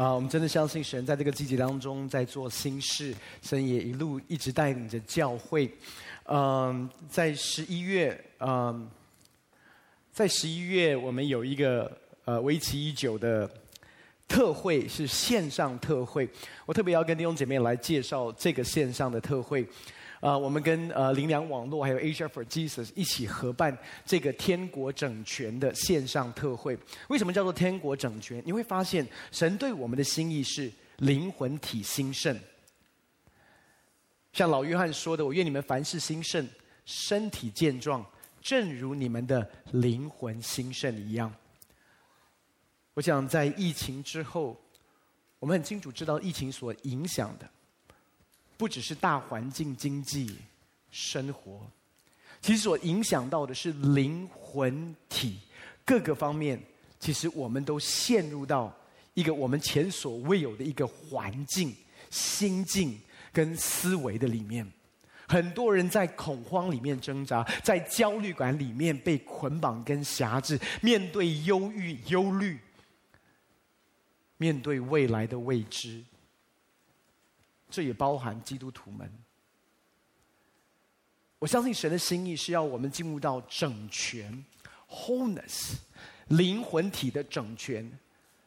啊，我们真的相信神在这个季节当中在做新事，神也一路一直带领着教会。嗯，在十一月，嗯，在十一月我们有一个呃为期已久的特会，是线上特会。我特别要跟弟兄姐妹来介绍这个线上的特会。啊、我们跟呃灵良网络还有 Asia for Jesus 一起合办这个天国整全的线上特会。为什么叫做天国整全？你会发现神对我们的心意是灵魂体兴盛。像老约翰说的：“我愿你们凡事兴盛，身体健壮，正如你们的灵魂兴盛一样。”我想在疫情之后，我们很清楚知道疫情所影响的。不只是大环境、经济、生活，其实所影响到的是灵魂体各个方面。其实我们都陷入到一个我们前所未有的一个环境、心境跟思维的里面。很多人在恐慌里面挣扎，在焦虑感里面被捆绑跟辖制，面对忧郁、忧虑，面对未来的未知。这也包含基督徒们。我相信神的心意是要我们进入到整全 （wholeness），灵魂体的整全，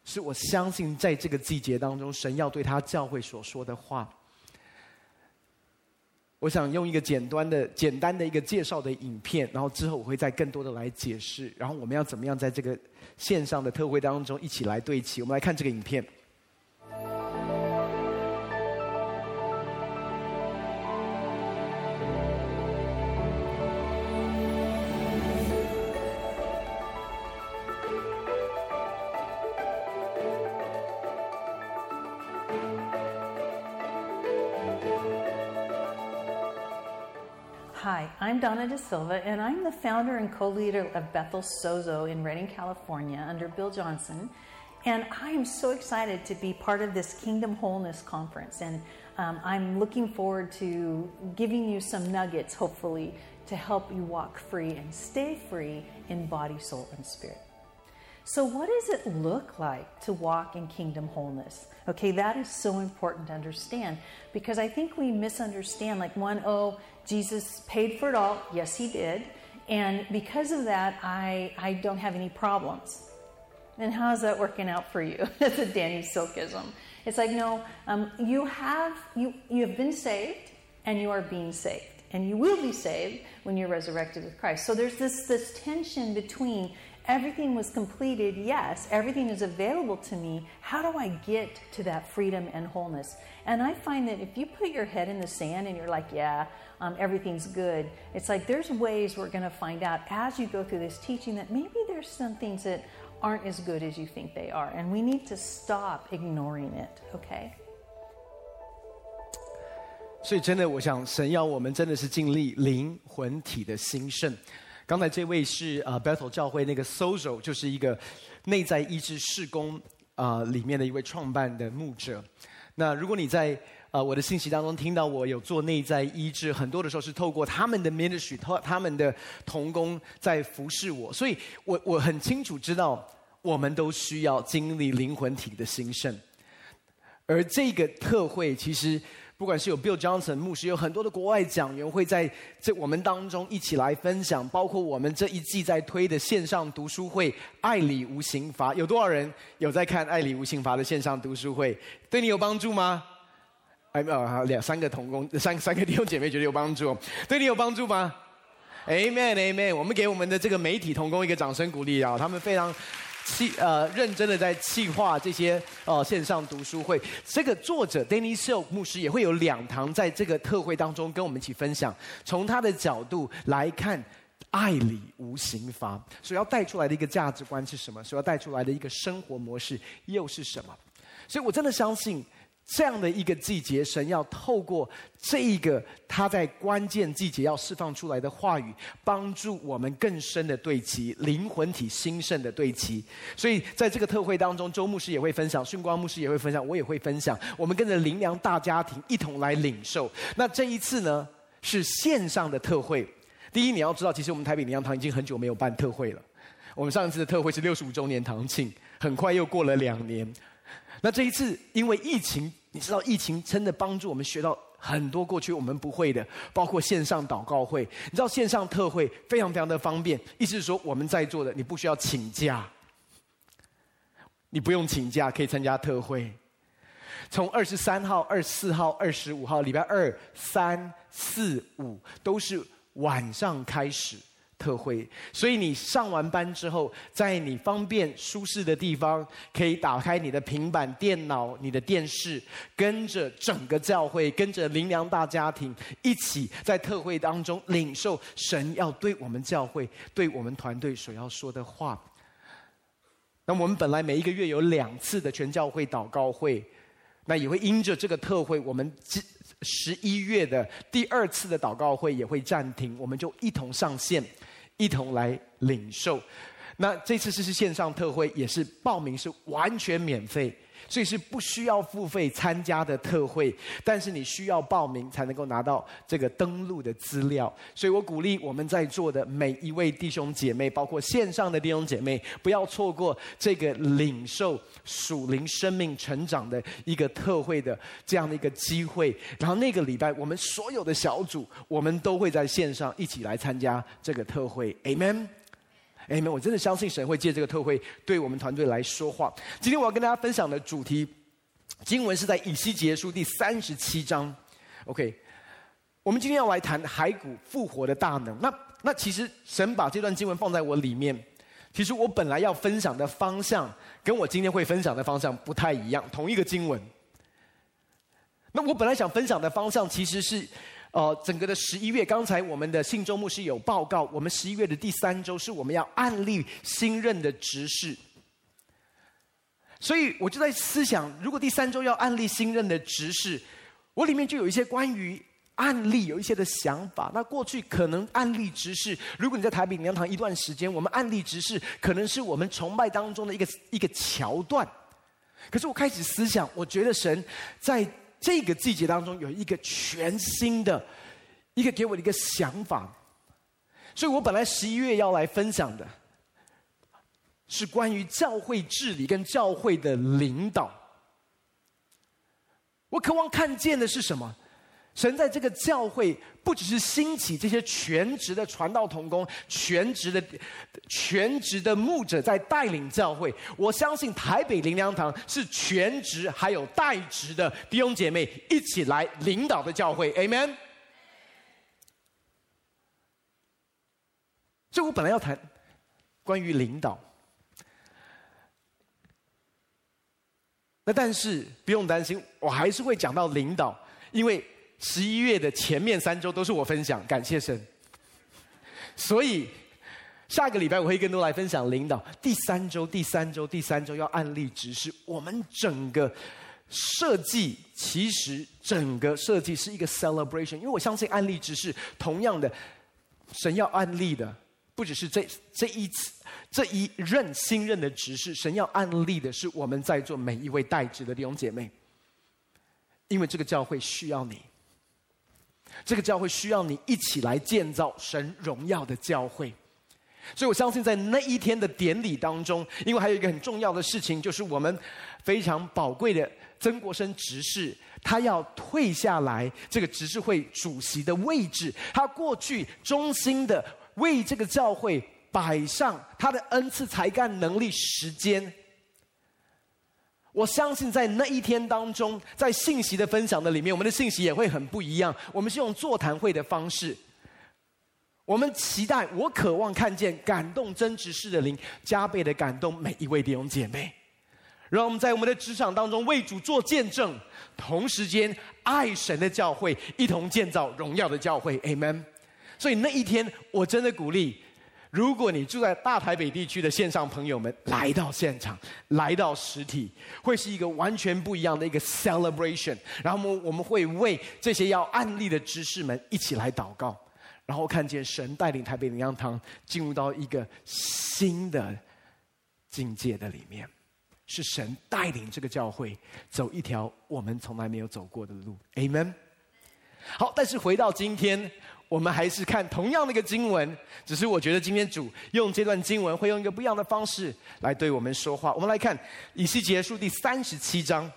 是我相信在这个季节当中，神要对他教会所说的话。我想用一个简单的、简单的一个介绍的影片，然后之后我会再更多的来解释，然后我们要怎么样在这个线上的特会当中一起来对齐。我们来看这个影片。I'm Donna De Silva, and I'm the founder and co leader of Bethel Sozo in Redding, California, under Bill Johnson. And I am so excited to be part of this Kingdom Wholeness Conference. And um, I'm looking forward to giving you some nuggets, hopefully, to help you walk free and stay free in body, soul, and spirit. So, what does it look like to walk in kingdom wholeness? Okay, that is so important to understand because I think we misunderstand. Like, one, oh, Jesus paid for it all. Yes, he did. And because of that, I, I don't have any problems. And how's that working out for you? That's a Danny Silkism. It's like, no, um, you, have, you, you have been saved and you are being saved. And you will be saved when you're resurrected with Christ. So there's this, this tension between everything was completed, yes, everything is available to me. How do I get to that freedom and wholeness? And I find that if you put your head in the sand and you're like, yeah, um, everything's good, it's like there's ways we're going to find out as you go through this teaching that maybe there's some things that aren't as good as you think they are. And we need to stop ignoring it, okay? 所以，真的，我想，神要我们真的是经历灵魂体的兴盛。 刚才这位是、呃、Bethel 教会那个 Sozo，就是一个内在医治事工啊、呃、里面的一位创办的牧者。那如果你在啊、呃、我的信息当中听到我有做内在医治，很多的时候是透过他们的 ministry，他他们的同工在服侍我，所以我我很清楚知道，我们都需要经历灵魂体的兴盛。而这个特会其实。不管是有 Bill Johnson 牧师，有很多的国外讲员会在这我们当中一起来分享，包括我们这一季在推的线上读书会《爱里无刑罚》，有多少人有在看《爱里无刑罚》的线上读书会？对你有帮助吗？哎，没有，两三个同工，三三个弟兄姐妹觉得有帮助，对你有帮助吗？Amen，Amen，我们给我们的这个媒体同工一个掌声鼓励啊，他们非常。企呃，认真的在企划这些呃线上读书会。这个作者 Danny Silk 牧师也会有两堂在这个特会当中跟我们一起分享，从他的角度来看，爱里无刑罚，所要带出来的一个价值观是什么？所要带出来的一个生活模式又是什么？所以我真的相信。这样的一个季节，神要透过这一个他在关键季节要释放出来的话语，帮助我们更深的对齐灵魂体兴盛的对齐。所以在这个特会当中，周牧师也会分享，训光牧师也会分享，我也会分享。我们跟着灵粮大家庭一同来领受。那这一次呢，是线上的特会。第一，你要知道，其实我们台北灵粮堂已经很久没有办特会了。我们上一次的特会是六十五周年堂庆，很快又过了两年。那这一次因为疫情，你知道疫情真的帮助我们学到很多过去我们不会的，包括线上祷告会。你知道线上特会非常非常的方便，意思是说我们在座的你不需要请假，你不用请假可以参加特会。从二十三号、二十四号、二十五号，礼拜二、三、四、五都是晚上开始。特会，所以你上完班之后，在你方便舒适的地方，可以打开你的平板电脑、你的电视，跟着整个教会，跟着灵良大家庭一起在特会当中领受神要对我们教会、对我们团队所要说的话。那我们本来每一个月有两次的全教会祷告会，那也会因着这个特会，我们十一月的第二次的祷告会也会暂停，我们就一同上线。一同来领受，那这次是是线上特会，也是报名是完全免费，所以是不需要付费参加的特会，但是你需要报名才能够拿到这个登录的资料。所以我鼓励我们在座的每一位弟兄姐妹，包括线上的弟兄姐妹，不要错过这个领受属灵生命成长的一个特会的这样的一个机会。然后那个礼拜，我们所有的小组，我们都会在线上一起来参加这个特会。Amen。哎，们，我真的相信神会借这个特会对我们团队来说话。今天我要跟大家分享的主题经文是在以西结书第三十七章。OK，我们今天要来谈骸骨复活的大能。那那其实神把这段经文放在我里面，其实我本来要分享的方向跟我今天会分享的方向不太一样，同一个经文。那我本来想分享的方向其实是。呃，整个的十一月，刚才我们的信周牧师有报告，我们十一月的第三周是我们要案例新任的执事，所以我就在思想，如果第三周要案例新任的执事，我里面就有一些关于案例有一些的想法。那过去可能案例执事，如果你在台北灵堂一段时间，我们案例执事可能是我们崇拜当中的一个一个桥段。可是我开始思想，我觉得神在。这个季节当中有一个全新的，一个给我的一个想法，所以我本来十一月要来分享的，是关于教会治理跟教会的领导。我渴望看见的是什么？神在这个教会，不只是兴起这些全职的传道同工、全职的全职的牧者在带领教会。我相信台北灵粮堂是全职还有带职的弟兄姐妹一起来领导的教会。Amen。所以我本来要谈关于领导，那但是不用担心，我还是会讲到领导，因为。十一月的前面三周都是我分享，感谢神。所以下个礼拜我会更多来分享领导。第三周、第三周、第三周要案例指示。我们整个设计其实整个设计是一个 celebration，因为我相信按立执事同样的，神要案例的不只是这这一次这一任新任的执事，神要案例的是我们在座每一位代职的弟兄姐妹，因为这个教会需要你。这个教会需要你一起来建造神荣耀的教会，所以我相信在那一天的典礼当中，因为还有一个很重要的事情，就是我们非常宝贵的曾国生执事，他要退下来这个执事会主席的位置，他过去忠心的为这个教会摆上他的恩赐、才干、能力、时间。我相信在那一天当中，在信息的分享的里面，我们的信息也会很不一样。我们是用座谈会的方式，我们期待，我渴望看见感动真执事的灵，加倍的感动每一位弟兄姐妹。让我们在我们的职场当中为主做见证，同时间爱神的教会，一同建造荣耀的教会。Amen。所以那一天，我真的鼓励。如果你住在大台北地区的线上朋友们来到现场，来到实体，会是一个完全不一样的一个 celebration。然后我们我们会为这些要案例的执事们一起来祷告，然后看见神带领台北灵粮堂进入到一个新的境界的里面，是神带领这个教会走一条我们从来没有走过的路。Amen。好，但是回到今天，我们还是看同样的一个经文，只是我觉得今天主用这段经文会用一个不一样的方式来对我们说话。我们来看以西结书第三十七章。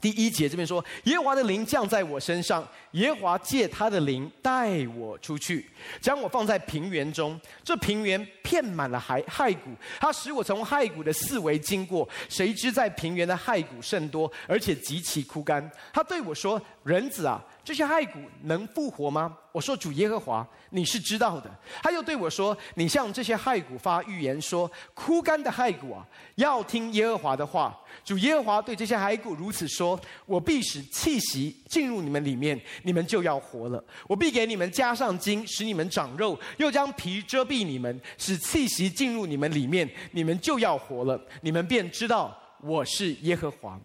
第一节这边说，耶和华的灵降在我身上，耶和华借他的灵带我出去，将我放在平原中。这平原遍满了骸骸骨，他使我从骸骨的四围经过。谁知在平原的骸骨甚多，而且极其枯干。他对我说：“人子啊。”这些骸骨能复活吗？我说主耶和华，你是知道的。他又对我说：“你向这些骸骨发预言说，枯干的骸骨啊，要听耶和华的话。主耶和华对这些骸骨如此说：我必使气息进入你们里面，你们就要活了。我必给你们加上筋，使你们长肉，又将皮遮蔽你们，使气息进入你们里面，你们就要活了。你们便知道我是耶和华。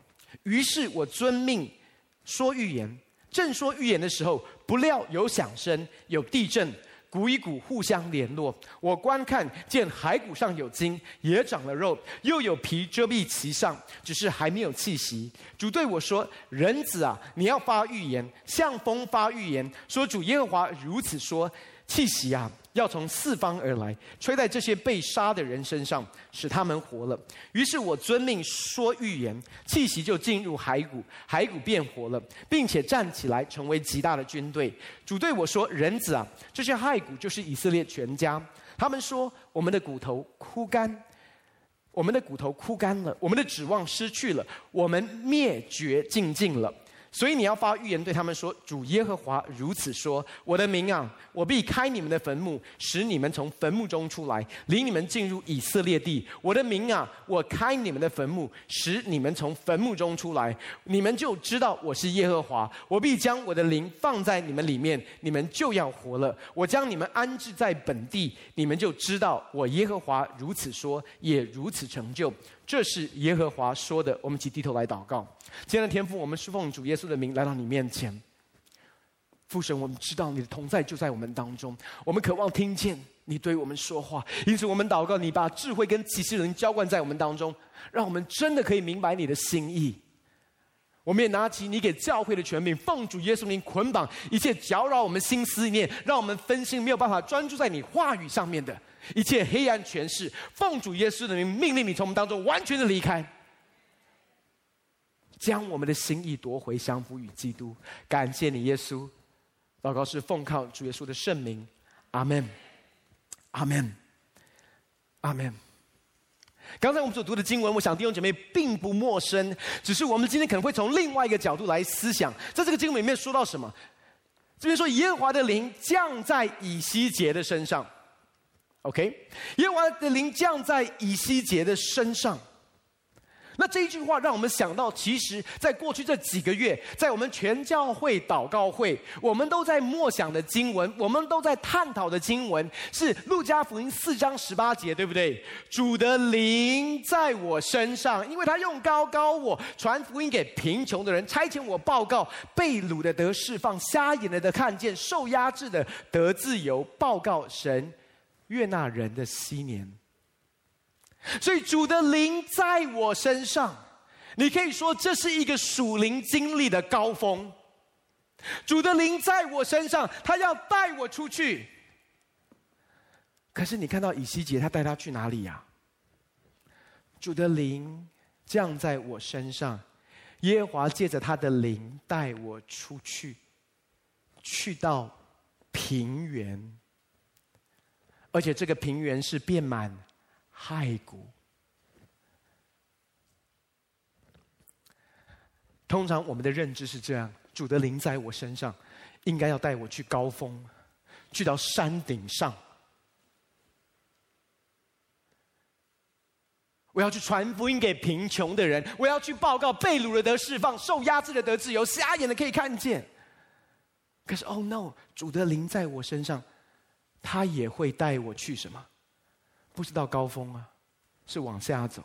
于是我遵命说预言。”正说预言的时候，不料有响声，有地震，鼓与鼓互相联络。我观看见骸骨上有筋，也长了肉，又有皮遮蔽其上，只是还没有气息。主对我说：“人子啊，你要发预言，向风发预言，说主耶和华如此说：气息啊。”要从四方而来，吹在这些被杀的人身上，使他们活了。于是我遵命说预言，气息就进入骸骨，骸骨变活了，并且站起来，成为极大的军队。主对我说：“人子啊，这些骸骨就是以色列全家。他们说：我们的骨头枯干，我们的骨头枯干了，我们的指望失去了，我们灭绝尽尽了。”所以你要发预言对他们说：“主耶和华如此说：我的民啊，我必开你们的坟墓，使你们从坟墓中出来，领你们进入以色列地。我的民啊，我开你们的坟墓，使你们从坟墓中出来，你们就知道我是耶和华。我必将我的灵放在你们里面，你们就要活了。我将你们安置在本地，你们就知道我耶和华如此说，也如此成就。”这是耶和华说的。我们起低头来祷告。今天的天父，我们是奉主耶稣的名来到你面前。父神，我们知道你的同在就在我们当中，我们渴望听见你对我们说话，因此我们祷告你把智慧跟启示能浇灌在我们当中，让我们真的可以明白你的心意。我们也拿起你给教会的权柄，奉主耶稣名捆绑一切搅扰我们心思念，让我们分心没有办法专注在你话语上面的。一切黑暗权势，奉主耶稣的名命令你从我们当中完全的离开，将我们的心意夺回，降服于基督。感谢你，耶稣。祷告是奉靠主耶稣的圣名，阿门，阿门，阿门。刚才我们所读的经文，我想弟兄姐妹并不陌生，只是我们今天可能会从另外一个角度来思想，在这个经文里面说到什么？这边说耶和华的灵降在以西结的身上。OK，耶和华的灵降在以西结的身上。那这一句话让我们想到，其实在过去这几个月，在我们全教会祷告会，我们都在默想的经文，我们都在探讨的经文，是路加福音四章十八节，对不对？主的灵在我身上，因为他用高高我，传福音给贫穷的人，差遣我报告被掳的得释放，瞎眼的得看见，受压制的得自由，报告神。悦纳人的禧年，所以主的灵在我身上，你可以说这是一个属灵经历的高峰。主的灵在我身上，他要带我出去。可是你看到以西结，他带他去哪里呀？主的灵降在我身上，耶和华借着他的灵带我出去，去到平原。而且这个平原是遍满骸骨。通常我们的认知是这样：主的灵在我身上，应该要带我去高峰，去到山顶上。我要去传福音给贫穷的人，我要去报告被掳的得释放，受压制的得自由，瞎眼的可以看见。可是，Oh no！主的灵在我身上。他也会带我去什么？不是到高峰啊，是往下走，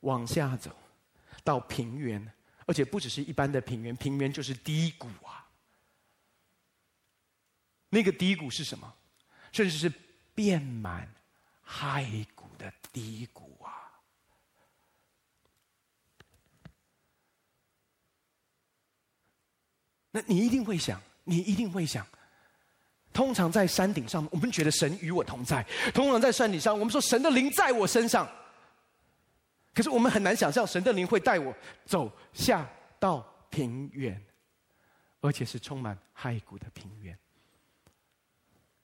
往下走，到平原，而且不只是一般的平原，平原就是低谷啊。那个低谷是什么？甚至是遍满骸骨的低谷啊。那你一定会想，你一定会想。通常在山顶上，我们觉得神与我同在；通常在山顶上，我们说神的灵在我身上。可是我们很难想象，神的灵会带我走下到平原，而且是充满骸骨的平原。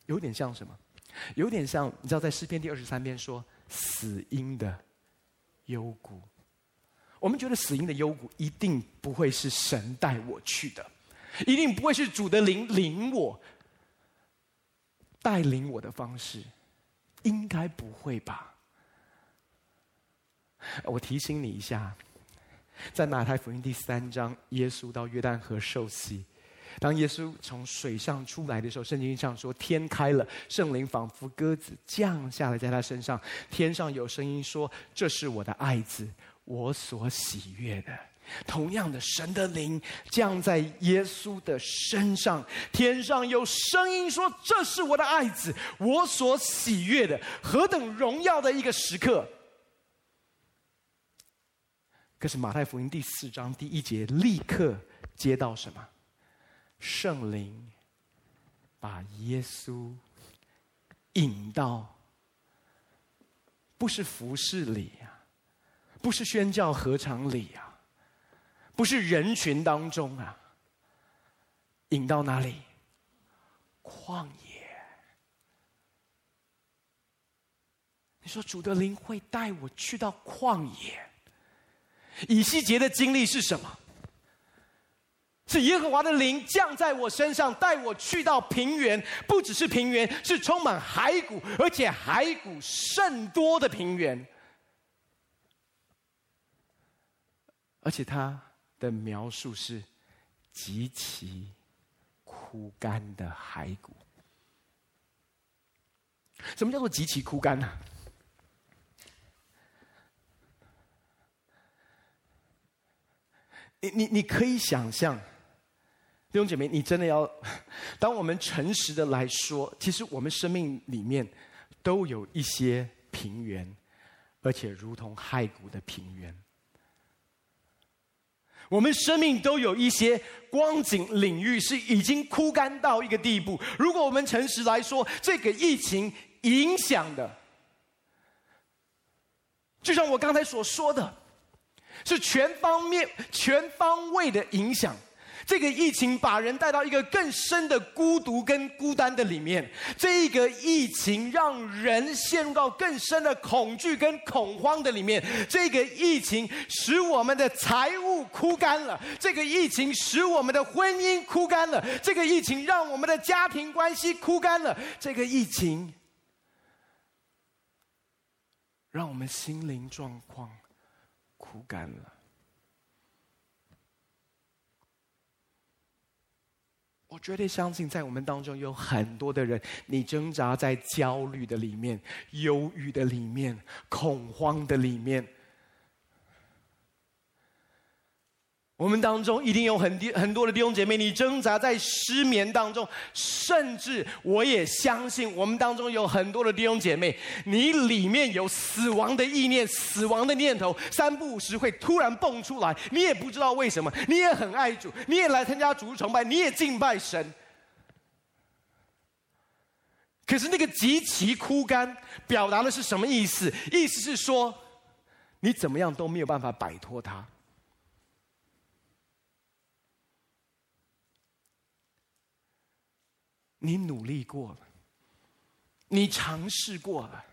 有点像什么？有点像你知道，在诗篇第二十三篇说死荫的幽谷。我们觉得死荫的幽谷一定不会是神带我去的，一定不会是主的灵领我。带领我的方式，应该不会吧？我提醒你一下，在马太福音第三章，耶稣到约旦河受洗。当耶稣从水上出来的时候，圣经上说天开了，圣灵仿佛鸽子降下来在他身上，天上有声音说：“这是我的爱子，我所喜悦的。”同样的，神的灵降在耶稣的身上，天上有声音说：“这是我的爱子，我所喜悦的。”何等荣耀的一个时刻！可是马太福音第四章第一节立刻接到什么？圣灵把耶稣引到，不是服侍里呀，不是宣教合场里呀。不是人群当中啊，引到哪里？旷野。你说主的灵会带我去到旷野？以西结的经历是什么？是耶和华的灵降在我身上，带我去到平原，不只是平原，是充满骸骨，而且骸骨甚多的平原，而且他。的描述是极其枯干的骸骨。什么叫做极其枯干呢？你你你可以想象，弟兄姐妹，你真的要，当我们诚实的来说，其实我们生命里面都有一些平原，而且如同骸骨的平原。我们生命都有一些光景领域是已经枯干到一个地步。如果我们诚实来说，这个疫情影响的，就像我刚才所说的，是全方面、全方位的影响。这个疫情把人带到一个更深的孤独跟孤单的里面，这个疫情让人陷入到更深的恐惧跟恐慌的里面，这个疫情使我们的财务枯干了，这个疫情使我们的婚姻枯干了，这个疫情让我们的家庭关系枯干了，这个疫情让我们心灵状况枯干了。我绝对相信，在我们当中有很多的人，你挣扎在焦虑的里面、忧郁的里面、恐慌的里面。我们当中一定有很很多的弟兄姐妹，你挣扎在失眠当中，甚至我也相信，我们当中有很多的弟兄姐妹，你里面有死亡的意念、死亡的念头，三不五时会突然蹦出来，你也不知道为什么，你也很爱主，你也来参加主日崇拜，你也敬拜神，可是那个极其枯干，表达的是什么意思？意思是说，你怎么样都没有办法摆脱它。你努力过了，你尝试过了，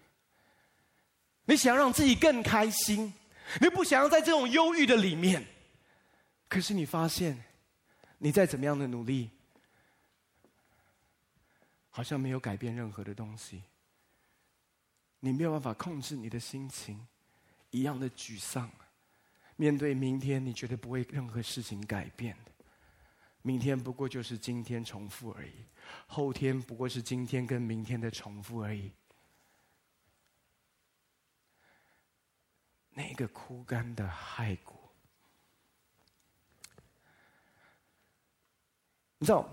你想让自己更开心，你不想要在这种忧郁的里面，可是你发现，你再怎么样的努力，好像没有改变任何的东西，你没有办法控制你的心情，一样的沮丧，面对明天，你觉得不会任何事情改变的，明天不过就是今天重复而已。后天不过是今天跟明天的重复而已。那个枯干的骸骨，你知道，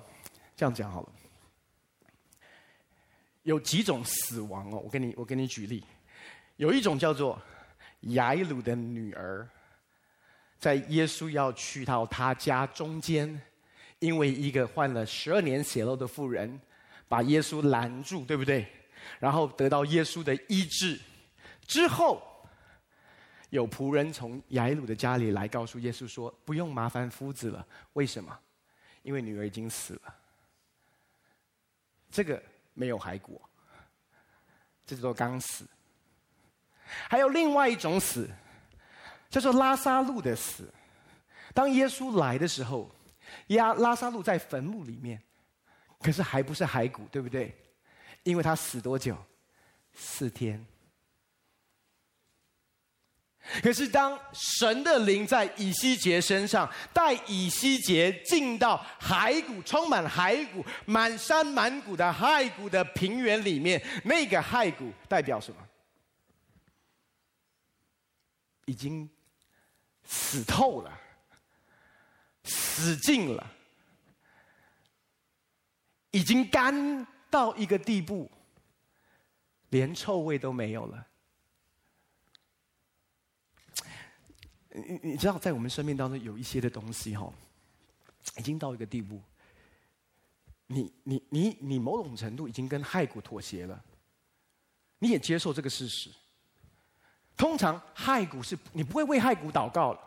这样讲好了。有几种死亡哦，我给你，我给你举例。有一种叫做雅鲁的女儿，在耶稣要去到他家中间。因为一个患了十二年血漏的妇人，把耶稣拦住，对不对？然后得到耶稣的医治之后，有仆人从雅鲁的家里来告诉耶稣说：“不用麻烦夫子了，为什么？因为女儿已经死了。这个没有骸骨，这叫做刚死。还有另外一种死，叫做拉撒路的死。当耶稣来的时候。”压拉萨路在坟墓里面，可是还不是骸骨，对不对？因为他死多久？四天。可是当神的灵在以西结身上，带以西结进到骸骨充满骸骨、满山满谷的骸骨的平原里面，那个骸骨代表什么？已经死透了。死尽了，已经干到一个地步，连臭味都没有了。你你知道，在我们生命当中有一些的东西哈，已经到一个地步，你你你你某种程度已经跟骸骨妥协了，你也接受这个事实。通常骸骨是你不会为骸骨祷告了，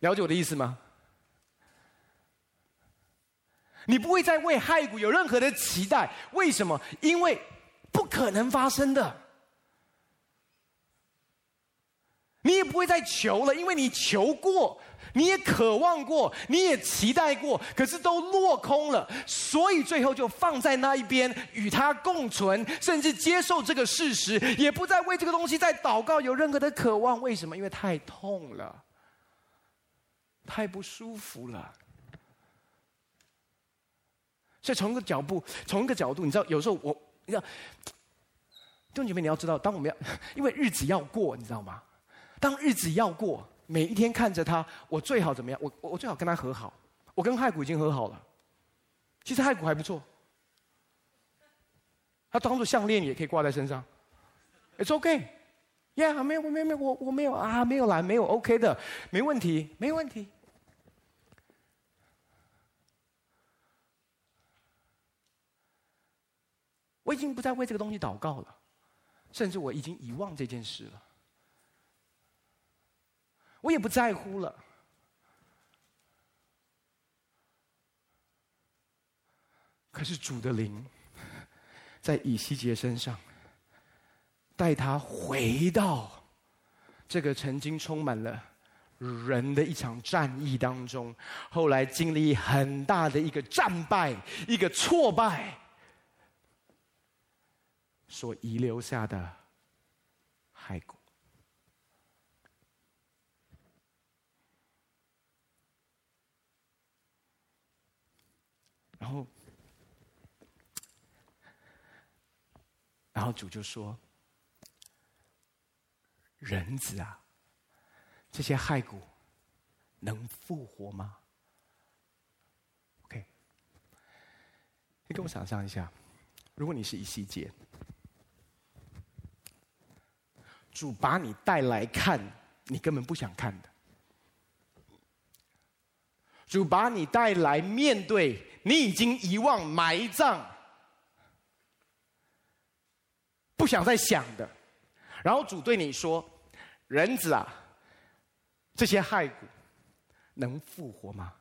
了解我的意思吗？你不会再为骸骨有任何的期待，为什么？因为不可能发生的。你也不会再求了，因为你求过，你也渴望过，你也期待过，可是都落空了，所以最后就放在那一边，与它共存，甚至接受这个事实，也不再为这个东西再祷告，有任何的渴望。为什么？因为太痛了，太不舒服了。所以从一个角度，从一个角度，你知道，有时候我，你知道，弟兄姐妹，你要知道，当我们要，因为日子要过，你知道吗？当日子要过，每一天看着他，我最好怎么样？我我最好跟他和好。我跟骸骨已经和好了，其实骸骨还不错，他当做项链也可以挂在身上。It's okay，yeah，没有没有没有，我我没有啊，没有来，没有 OK 的，没问题，没问题。我已经不再为这个东西祷告了，甚至我已经遗忘这件事了，我也不在乎了。可是主的灵在以西结身上，带他回到这个曾经充满了人的一场战役当中，后来经历很大的一个战败，一个挫败。所遗留下的骸骨，然后，然后主就说：“人子啊，这些骸骨能复活吗？”OK，你跟我想象一下，如果你是以西结。主把你带来看，你根本不想看的。主把你带来面对，你已经遗忘、埋葬，不想再想的。然后主对你说：“人子啊，这些骸骨能复活吗？”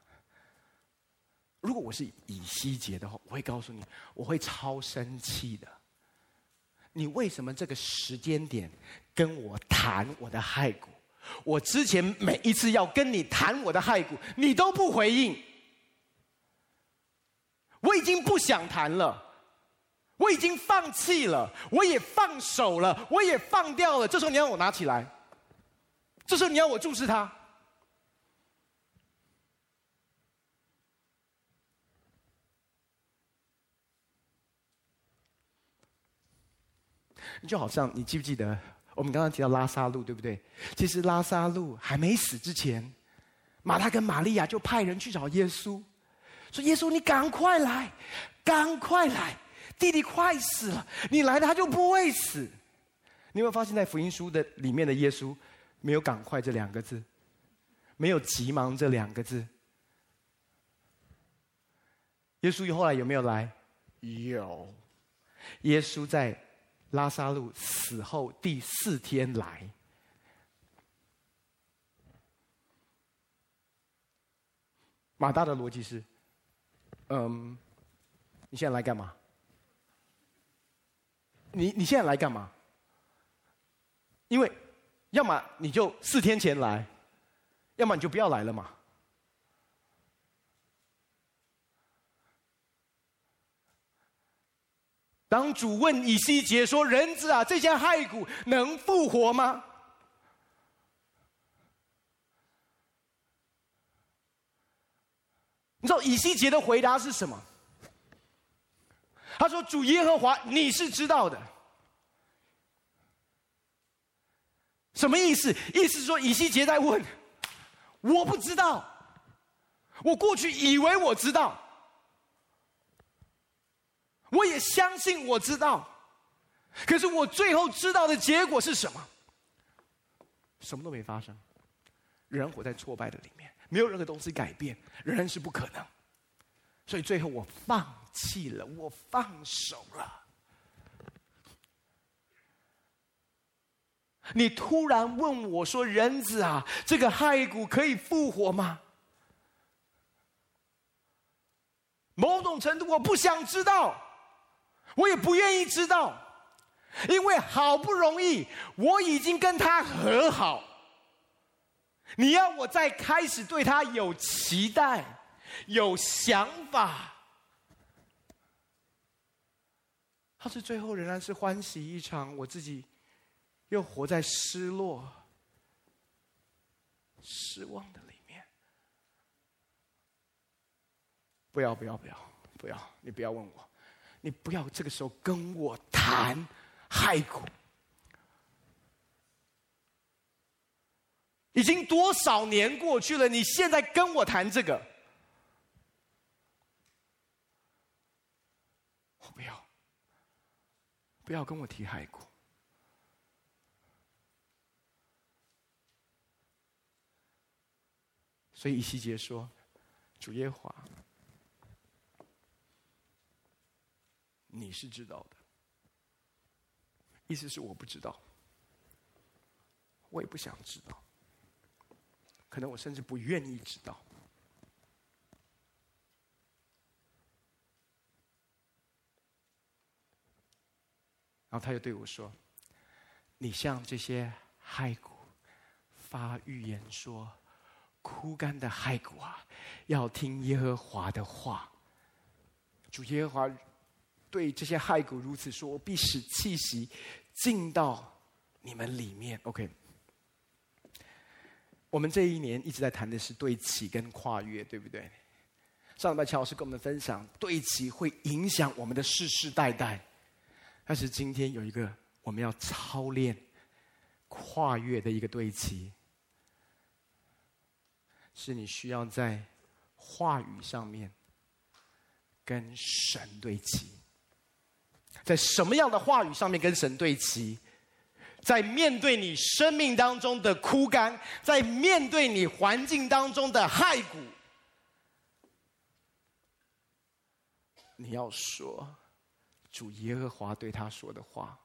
如果我是以西结的话，我会告诉你，我会超生气的。你为什么这个时间点跟我谈我的骸骨？我之前每一次要跟你谈我的骸骨，你都不回应。我已经不想谈了，我已经放弃了，我也放手了，我也放掉了。这时候你要我拿起来，这时候你要我注视它。就好像你记不记得我们刚刚提到拉撒路，对不对？其实拉撒路还没死之前，马大跟玛利亚就派人去找耶稣，说：“耶稣，你赶快来，赶快来，弟弟快死了，你来了他就不会死。”你有没有发现，在福音书的里面的耶稣没有“赶快”这两个字，没有“急忙”这两个字，耶稣后来有没有来？有。耶稣在拉萨路死后第四天来。马大的逻辑是：嗯，你现在来干嘛？你你现在来干嘛？因为，要么你就四天前来，要么你就不要来了嘛。当主问以西结说：“人子啊，这些骸骨能复活吗？”你知道以西结的回答是什么？他说：“主耶和华，你是知道的。”什么意思？意思是说以西结在问，我不知道，我过去以为我知道，我也相信我知道，可是我最后知道的结果是什么？什么都没发生，人活在挫败的里面，没有任何东西改变，仍然是不可能，所以最后我放弃了，我放手了。你突然问我说：“人子啊，这个骸骨可以复活吗？”某种程度，我不想知道，我也不愿意知道，因为好不容易我已经跟他和好，你要我再开始对他有期待、有想法，他是最后仍然是欢喜一场，我自己。又活在失落、失望的里面。不要，不要，不要，不要！你不要问我，你不要这个时候跟我谈骸骨。已经多少年过去了，你现在跟我谈这个，我不要，不要跟我提骸骨。所以以西结说：“主耶华，你是知道的。意思是我不知道，我也不想知道，可能我甚至不愿意知道。”然后他就对我说：“你向这些骸骨发预言说。”枯干的骸骨啊，要听耶和华的话。主耶和华对这些骸骨如此说：“我必使气息进到你们里面。” OK，我们这一年一直在谈的是对齐跟跨越，对不对？上礼拜乔老师跟我们分享，对齐会影响我们的世世代代，但是今天有一个我们要操练跨越的一个对齐。是你需要在话语上面跟神对齐，在什么样的话语上面跟神对齐？在面对你生命当中的枯干，在面对你环境当中的骸骨，你要说主耶和华对他说的话。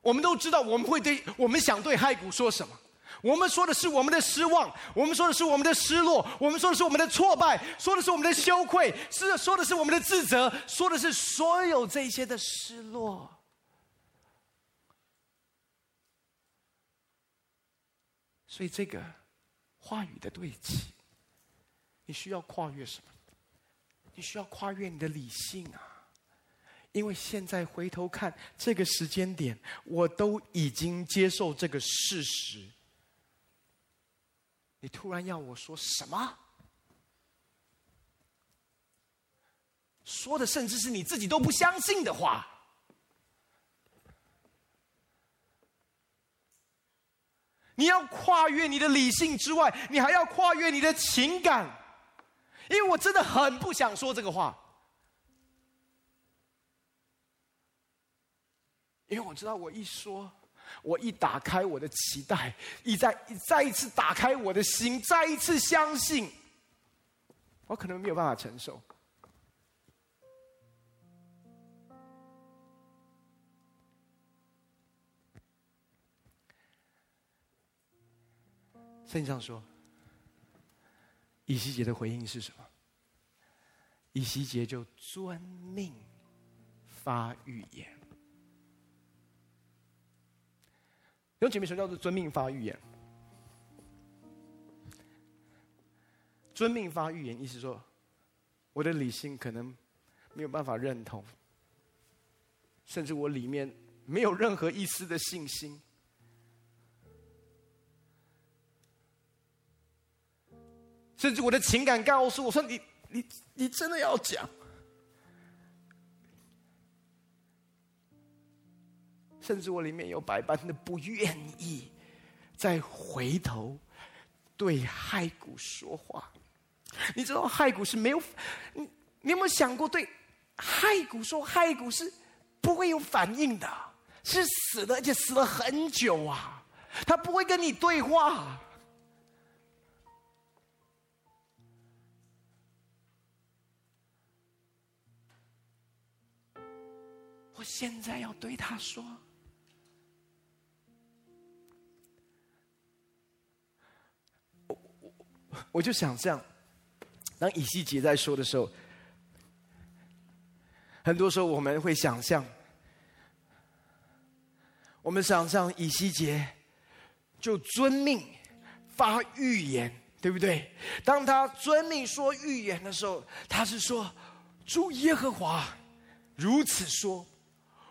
我们都知道，我们会对我们想对骸骨说什么？我们说的是我们的失望，我们说的是我们的失落，我们说的是我们的挫败，说的是我们的羞愧，是说的是我们的自责，说的是所有这些的失落。所以，这个话语的对齐，你需要跨越什么？你需要跨越你的理性啊！因为现在回头看这个时间点，我都已经接受这个事实。你突然要我说什么？说的甚至是你自己都不相信的话。你要跨越你的理性之外，你还要跨越你的情感。因为我真的很不想说这个话。因为我知道，我一说，我一打开我的期待，一再一再一次打开我的心，再一次相信，我可能没有办法承受。圣经上说，以西结的回应是什么？以西结就遵命发预言。用前面什么叫做遵命发预言？遵命发预言，意思说，我的理性可能没有办法认同，甚至我里面没有任何一丝的信心。甚至我的情感告诉我说：“你、你、你真的要讲？”甚至我里面有百般的不愿意，再回头对骸骨说话。你知道骸骨是没有，你你有没有想过，对骸骨说，骸骨是不会有反应的，是死的，而且死了很久啊，他不会跟你对话。我现在要对他说，我就想象，当以西结在说的时候，很多时候我们会想象，我们想象以西结就遵命发预言，对不对？当他遵命说预言的时候，他是说：“主耶和华如此说。”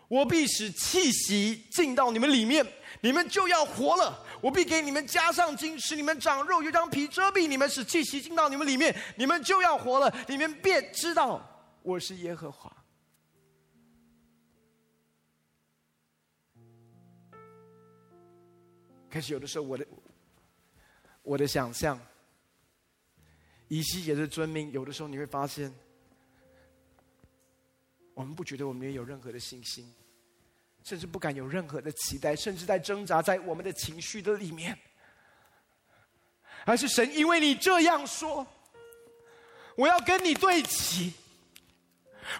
我必使气息进到你们里面，你们就要活了。我必给你们加上筋，使你们长肉，有张皮遮蔽你们，使气息进到你们里面，你们就要活了。你们便知道我是耶和华。可是有的时候，我的我的想象，以西结的遵命，有的时候你会发现。我们不觉得我们也有任何的信心，甚至不敢有任何的期待，甚至在挣扎在我们的情绪的里面。而是神因为你这样说，我要跟你对齐，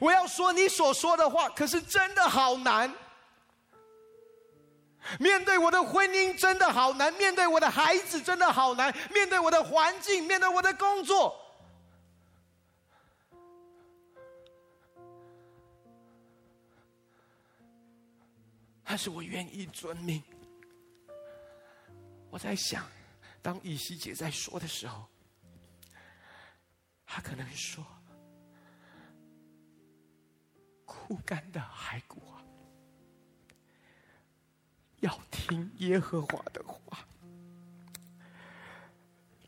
我要说你所说的话。可是真的好难，面对我的婚姻真的好难，面对我的孩子真的好难，面对我的环境，面对我的工作。但是我愿意遵命。我在想，当以西结在说的时候，他可能说：“枯干的骸骨啊，要听耶和华的话。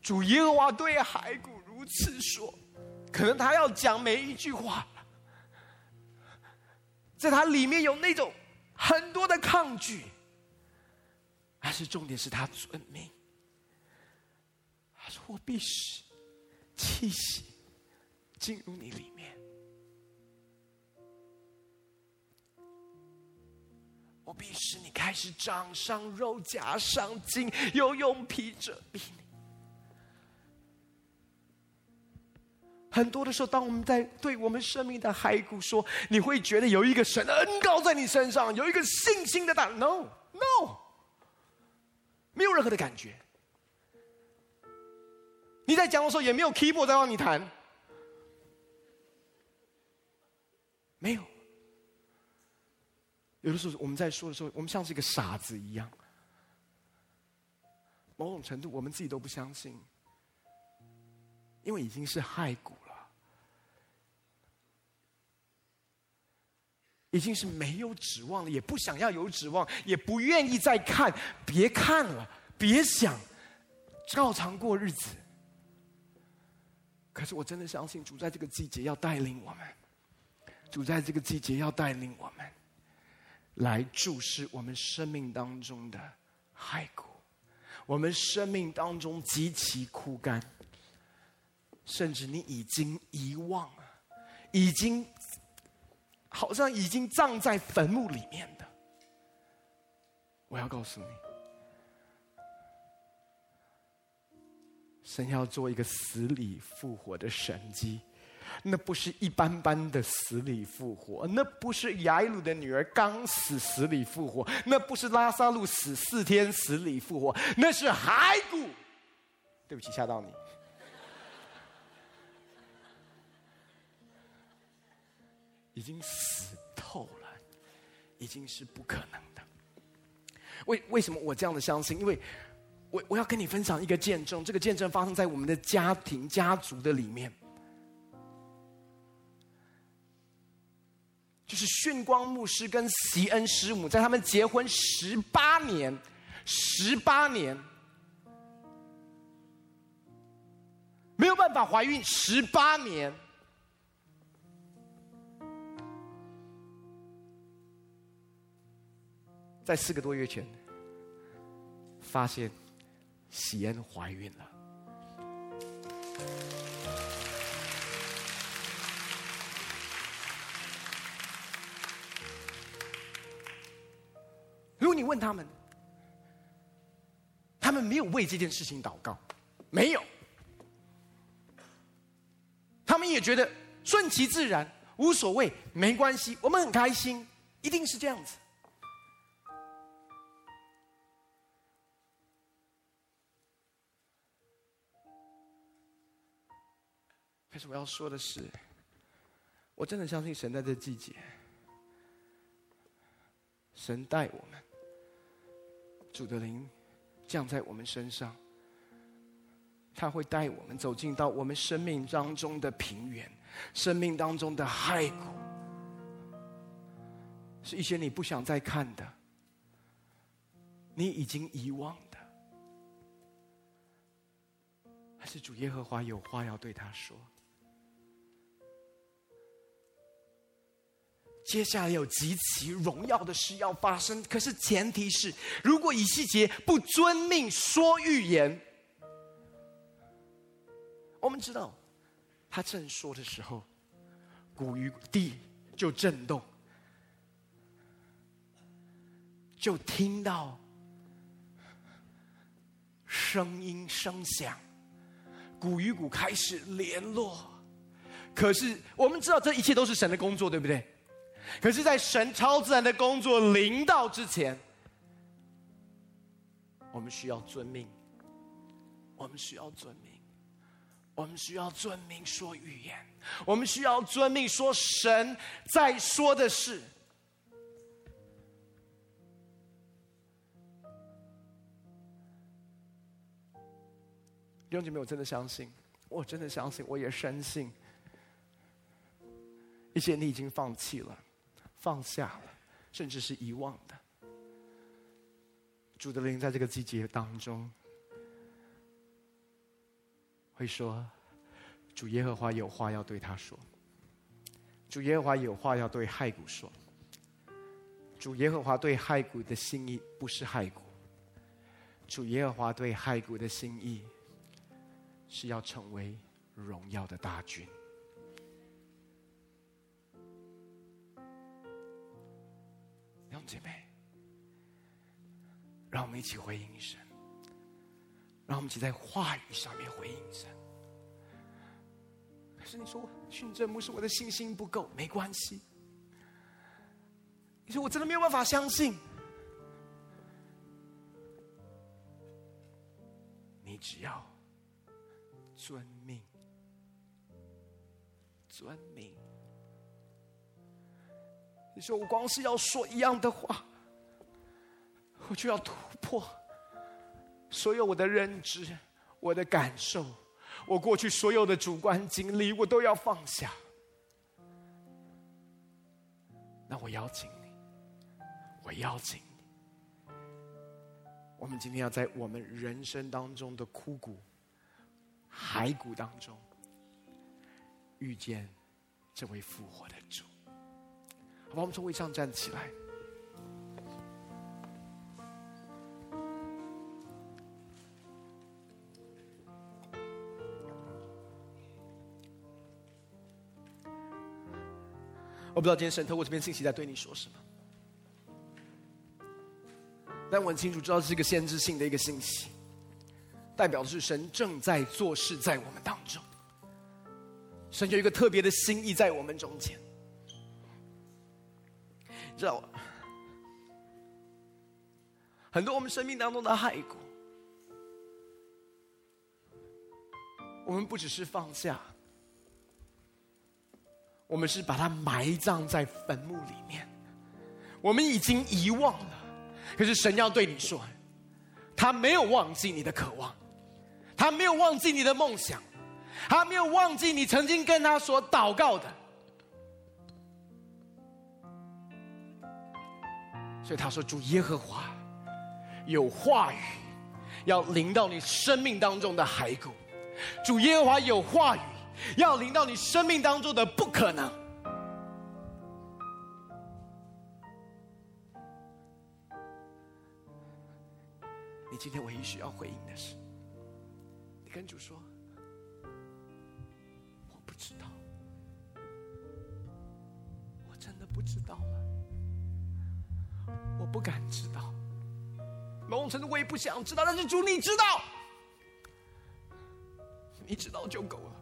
主耶和华对骸骨如此说。可能他要讲每一句话，在他里面有那种。”很多的抗拒，但是重点是他遵命。他说：“我必使气息进入你里面，我必使你开始长上肉，加上筋，又用皮遮蔽很多的时候，当我们在对我们生命的骸骨说，你会觉得有一个神的恩膏在你身上，有一个信心的大 no no，没有任何的感觉。你在讲的时候也没有 keyboard 在帮你弹，没有。有的时候我们在说的时候，我们像是一个傻子一样，某种程度我们自己都不相信，因为已经是骸骨。已经是没有指望了，也不想要有指望，也不愿意再看。别看了，别想，照常过日子。可是我真的相信主在这个季节要带领我们，主在这个季节要带领我们，来注视我们生命当中的骸骨，我们生命当中极其枯干，甚至你已经遗忘了，已经。好像已经葬在坟墓里面的，我要告诉你，神要做一个死里复活的神迹。那不是一般般的死里复活，那不是雅鲁的女儿刚死死里复活，那不是拉萨路死四天死里复活，那是骸骨。对不起，吓到你。已经死透了，已经是不可能的。为为什么我这样的相信？因为我我要跟你分享一个见证，这个见证发生在我们的家庭家族的里面。就是训光牧师跟席恩师母，在他们结婚十八年，十八年没有办法怀孕，十八年，在四个多月前，发现喜恩怀孕了。如果你问他们，他们没有为这件事情祷告，没有，他们也觉得顺其自然，无所谓，没关系，我们很开心，一定是这样子。是我要说的是，我真的相信神在这季节，神带我们。主的灵降在我们身上，他会带我们走进到我们生命当中的平原，生命当中的骸骨，是一些你不想再看的，你已经遗忘的，还是主耶和华有话要对他说？接下来有极其荣耀的事要发生，可是前提是，如果以西结不遵命说预言，我们知道，他正说的时候，古与地就震动，就听到声音声响，古与古开始联络。可是我们知道，这一切都是神的工作，对不对？可是，在神超自然的工作临到之前，我们需要遵命。我们需要遵命，我们需要遵命说预言，我们需要遵命说神在说的事。弟兄姐妹，我真的相信，我真的相信，我也深信，一些你已经放弃了。放下了，甚至是遗忘的。主的灵在这个季节当中会说：“主耶和华有话要对他说。主耶和华有话要对骸骨说。主耶和华对骸骨的心意不是骸骨。主耶和华对骸骨的心意是要成为荣耀的大军。”弟兄姐妹，让我们一起回应神，让我们一起在话语上面回应神。可是你说我，训正牧师，我的信心不够，没关系。你说我真的没有办法相信，你只要遵命，遵命。你说我光是要说一样的话，我就要突破所有我的认知、我的感受、我过去所有的主观经历，我都要放下。那我邀请你，我邀请你，我们今天要在我们人生当中的枯骨、骸骨当中，遇见这位复活的主。好，我们从位上站起来。我不知道今天神透过这篇信息在对你说什么。但我很清楚知道这是一个先知性的一个信息，代表的是神正在做事在我们当中。神有一个特别的心意在我们中间，知道吗？很多我们生命当中的骸骨，我们不只是放下，我们是把它埋葬在坟墓里面，我们已经遗忘了。可是神要对你说，他没有忘记你的渴望，他没有忘记你的梦想。他没有忘记你曾经跟他所祷告的，所以他说：“主耶和华有话语要临到你生命当中的骸骨，主耶和华有话语要临到你生命当中的不可能。”你今天唯一需要回应的是，你跟主说。我不知道，我真的不知道了，我不敢知道。某种程度，我也不想知道。但是主，你知道，你知道就够了，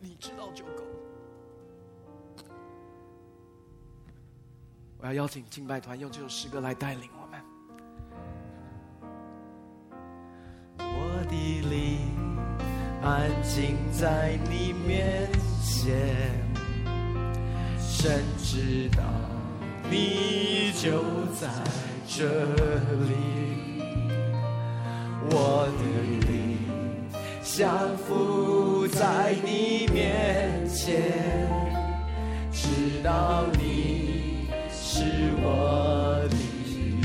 你知道就够。我要邀请敬拜团用这首诗歌来带领我们。我的灵安静在你面前。神知道你就在这里，我的灵降服在你面前，知道你是我的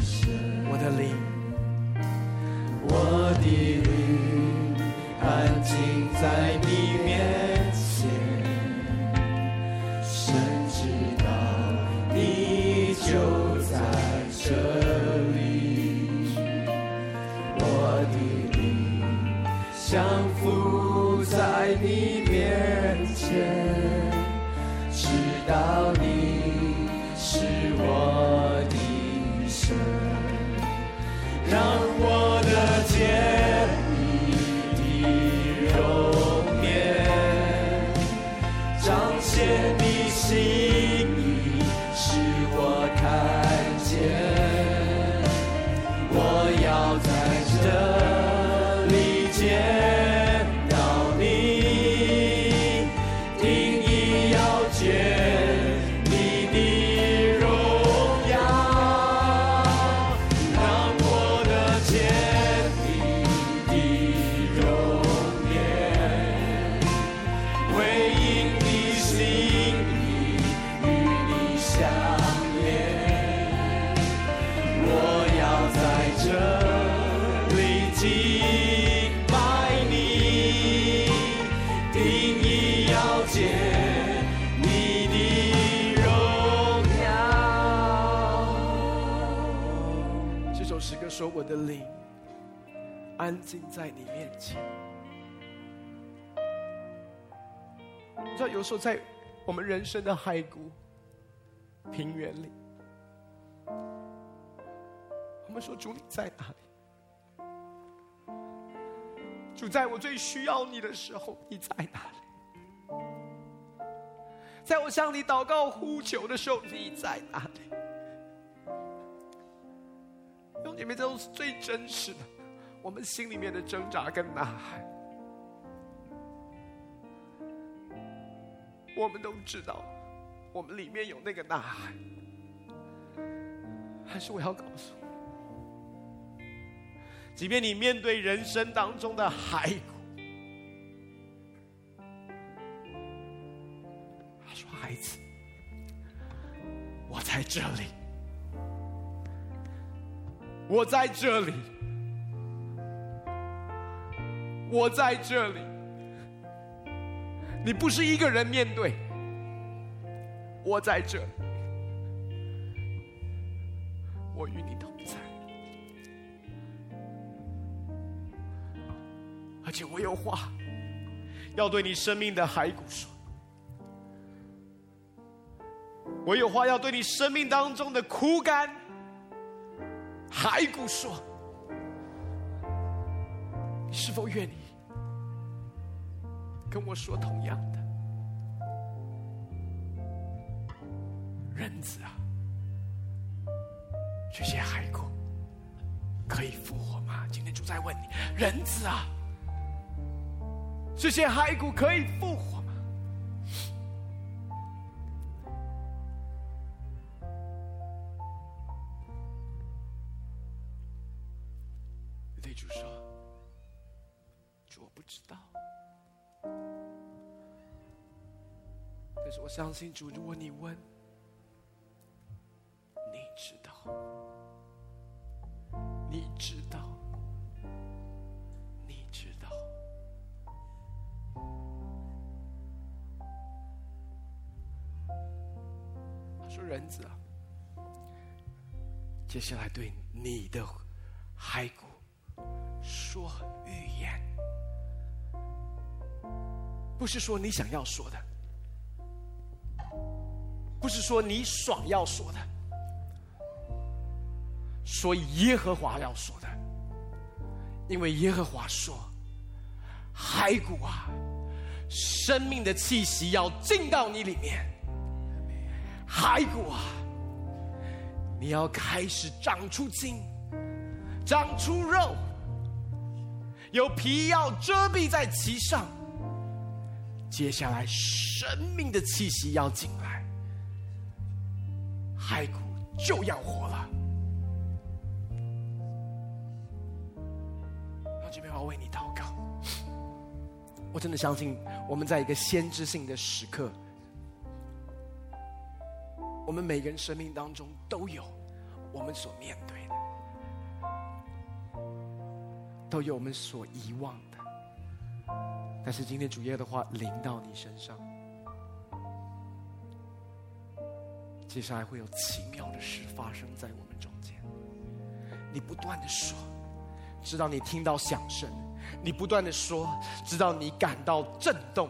神。我的灵，我的灵安静在你这里我的命像浮在你面前知道你是我的神让我说，在我们人生的骸骨、平原里，我们说：“主，你在哪里？”主，在我最需要你的时候，你在哪里？在我向你祷告呼求的时候，你在哪里？用你们这种最真实的，我们心里面的挣扎跟呐喊，我们都知道，我们里面有那个呐喊。还是我要告诉你，即便你面对人生当中的骸骨，他说：“孩子，我在这里。”我在这里，我在这里。你不是一个人面对，我在这里，我与你同在，而且我有话要对你生命的骸骨说，我有话要对你生命当中的枯干。骸骨说：“你是否愿意？跟我说同样的？人子啊，这些骸骨可以复活吗？今天主在问你，人子啊，这些骸骨可以复活？”相信主，如果你问，你知道，你知道，你知道。他说：“人子啊，接下来对你的骸骨说预言，不是说你想要说的。”不是说你爽要说的，所以耶和华要说的，因为耶和华说：“骸骨啊，生命的气息要进到你里面，骸骨啊，你要开始长出筋，长出肉，有皮要遮蔽在其上。接下来，生命的气息要进来。”骸骨就要活了。让这边我为你祷告。我真的相信，我们在一个先知性的时刻，我们每个人生命当中都有我们所面对的，都有我们所遗忘的。但是今天主耶的话临到你身上。接下来会有奇妙的事发生在我们中间。你不断的说，直到你听到响声；你不断的说，直到你感到震动。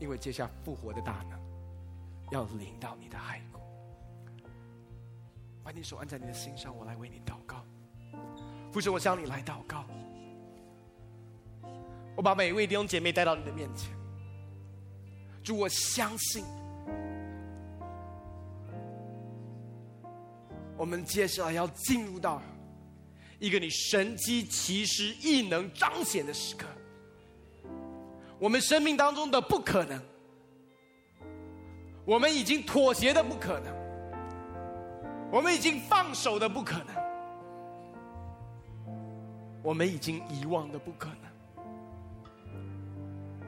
因为接下来复活的大能要临到你的骸骨。把你手按在你的心上，我来为你祷告。父神，我向你来祷告。我把每一位弟兄姐妹带到你的面前。主，我相信。我们接下来要进入到一个你神迹奇事异能彰显的时刻。我们生命当中的不可能，我们已经妥协的不可能，我们已经放手的不可能，我们已经遗忘的不可能，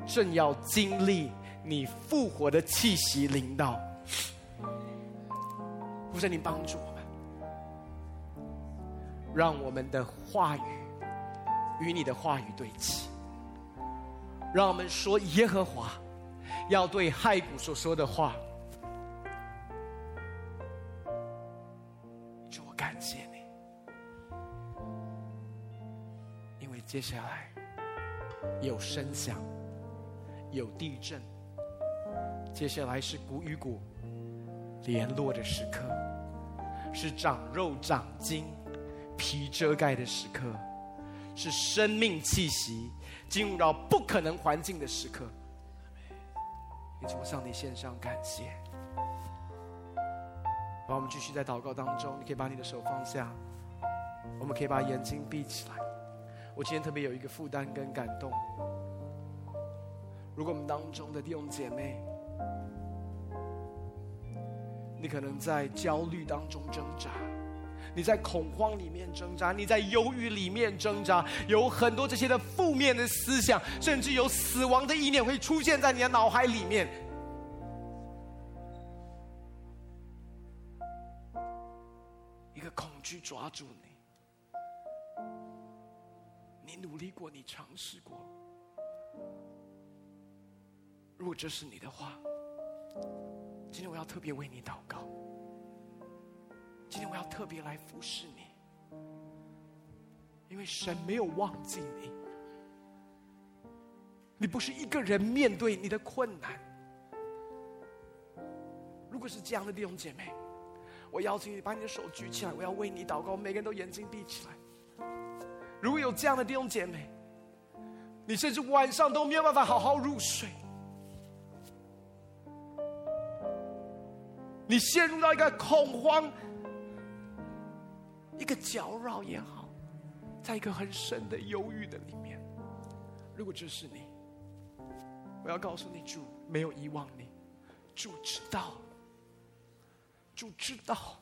正要经历你复活的气息临到。不是你帮助我。让我们的话语与你的话语对齐。让我们说耶和华要对骸骨所说的话。主，我感谢你，因为接下来有声响，有地震，接下来是骨与骨联络的时刻，是长肉长筋。皮遮盖的时刻，是生命气息进入到不可能环境的时刻。也请我向你献上感谢。让我们继续在祷告当中，你可以把你的手放下，我们可以把眼睛闭起来。我今天特别有一个负担跟感动。如果我们当中的弟兄姐妹，你可能在焦虑当中挣扎。你在恐慌里面挣扎，你在忧郁里面挣扎，有很多这些的负面的思想，甚至有死亡的意念会出现在你的脑海里面。一个恐惧抓住你，你努力过，你尝试过。如果这是你的话，今天我要特别为你祷告。今天我要特别来服侍你，因为神没有忘记你。你不是一个人面对你的困难。如果是这样的弟兄姐妹，我邀请你把你的手举起来，我要为你祷告。每个人都眼睛闭起来。如果有这样的弟兄姐妹，你甚至晚上都没有办法好好入睡，你陷入到一个恐慌，一个搅扰也好，在一个很深的忧郁的里面。如果这是你，我要告诉你，主没有遗忘你，主知道。主知道，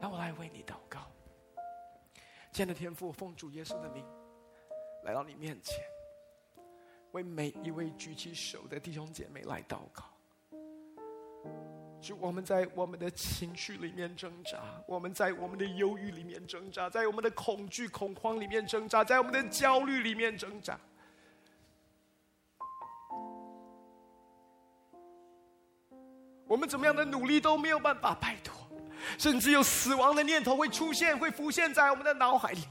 让我来为你祷告。亲爱的天父，奉主耶稣的名，来到你面前，为每一位举起手的弟兄姐妹来祷告。主，我们在我们的情绪里面挣扎，我们在我们的忧郁里面挣扎，在我们的恐惧、恐慌里面挣扎，在我们的焦虑里面挣扎。我们怎么样的努力都没有办法摆脱，甚至有死亡的念头会出现，会浮现在我们的脑海里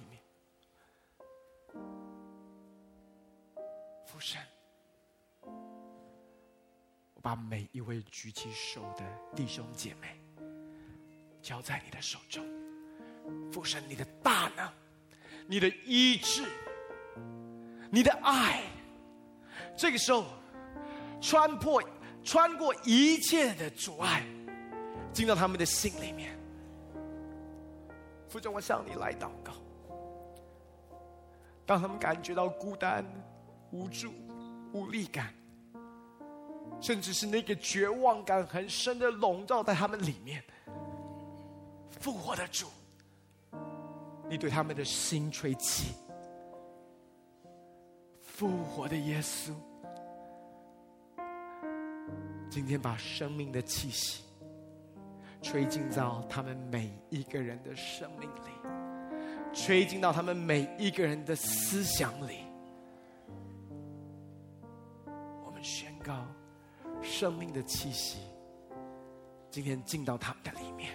把每一位举起手的弟兄姐妹交在你的手中。父神，你的大能，你的医治，你的爱，这个时候穿破。穿过一切的阻碍，进到他们的心里面。父神，我向你来祷告。当他们感觉到孤单、无助、无力感，甚至是那个绝望感很深的笼罩在他们里面，复活的主，你对他们的心吹气，复活的耶稣。今天把生命的气息吹进到他们每一个人的生命里，吹进到他们每一个人的思想里。我们宣告，生命的气息今天进到他们的里面。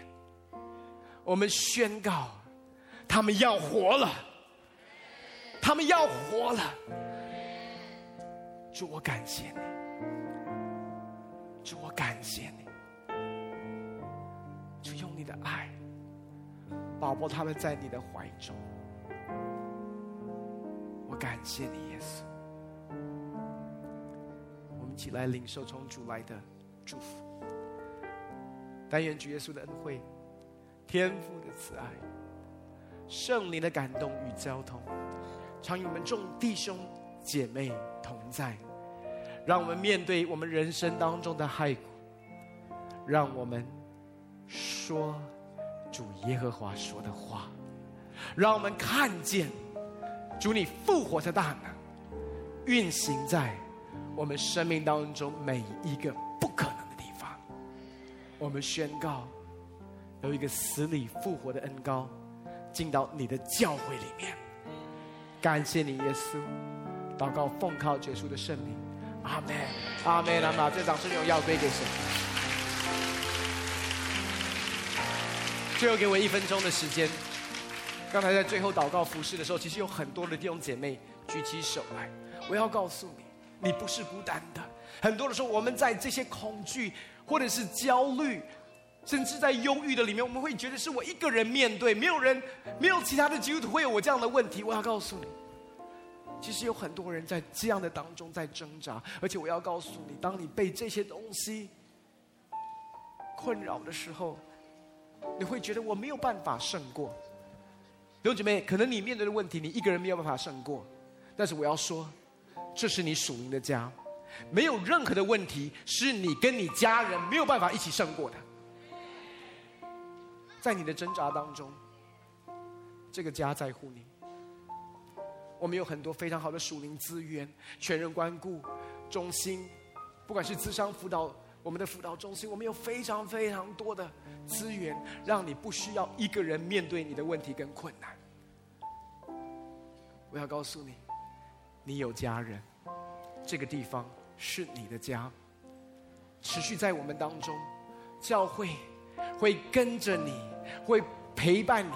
我们宣告，他们要活了，他们要活了。主，我感谢你。主，我感谢你，主用你的爱，宝宝他们在你的怀中。我感谢你，耶稣。一起来领受从主来的祝福。但愿主耶稣的恩惠、天父的慈爱、圣灵的感动与交通，常与我们众弟兄姐妹同在。让我们面对我们人生当中的骇谷，让我们说主耶和华说的话，让我们看见主你复活的大能运行在我们生命当中每一个不可能的地方。我们宣告有一个死里复活的恩膏进到你的教会里面。感谢你，耶稣，祷告奉靠结束的圣灵。阿门，阿门，阿门！这掌声荣耀归给神。最后给我一分钟的时间。刚才在最后祷告服事的时候，其实有很多的弟兄姐妹举起手来。我要告诉你，你不是孤单的。很多的时候，我们在这些恐惧，或者是焦虑，甚至在忧郁的里面，我们会觉得是我一个人面对，没有人，没有其他的基督徒会有我这样的问题。我要告诉你。其实有很多人在这样的当中在挣扎，而且我要告诉你，当你被这些东西困扰的时候，你会觉得我没有办法胜过。弟兄姐妹，可能你面对的问题，你一个人没有办法胜过，但是我要说，这是你属灵的家，没有任何的问题是你跟你家人没有办法一起胜过的。在你的挣扎当中，这个家在乎你。我们有很多非常好的属灵资源，全人关顾中心，不管是咨商辅导，我们的辅导中心，我们有非常非常多的资源，让你不需要一个人面对你的问题跟困难。我要告诉你，你有家人，这个地方是你的家，持续在我们当中，教会会跟着你，会陪伴你，